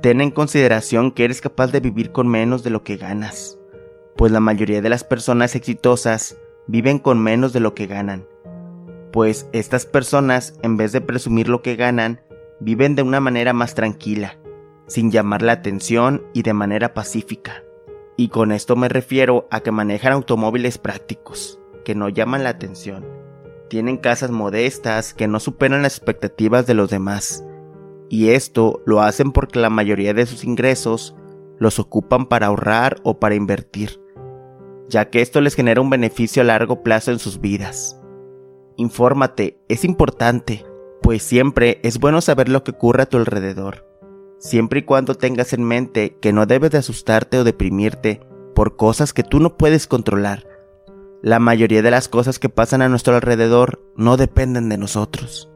Ten en consideración que eres capaz de vivir con menos de lo que ganas, pues la mayoría de las personas exitosas viven con menos de lo que ganan, pues estas personas, en vez de presumir lo que ganan, viven de una manera más tranquila, sin llamar la atención y de manera pacífica. Y con esto me refiero a que manejan automóviles prácticos, que no llaman la atención. Tienen casas modestas que no superan las expectativas de los demás y esto lo hacen porque la mayoría de sus ingresos los ocupan para ahorrar o para invertir, ya que esto les genera un beneficio a largo plazo en sus vidas. Infórmate, es importante, pues siempre es bueno saber lo que ocurre a tu alrededor, siempre y cuando tengas en mente que no debes de asustarte o deprimirte por cosas que tú no puedes controlar. La mayoría de las cosas que pasan a nuestro alrededor no dependen de nosotros.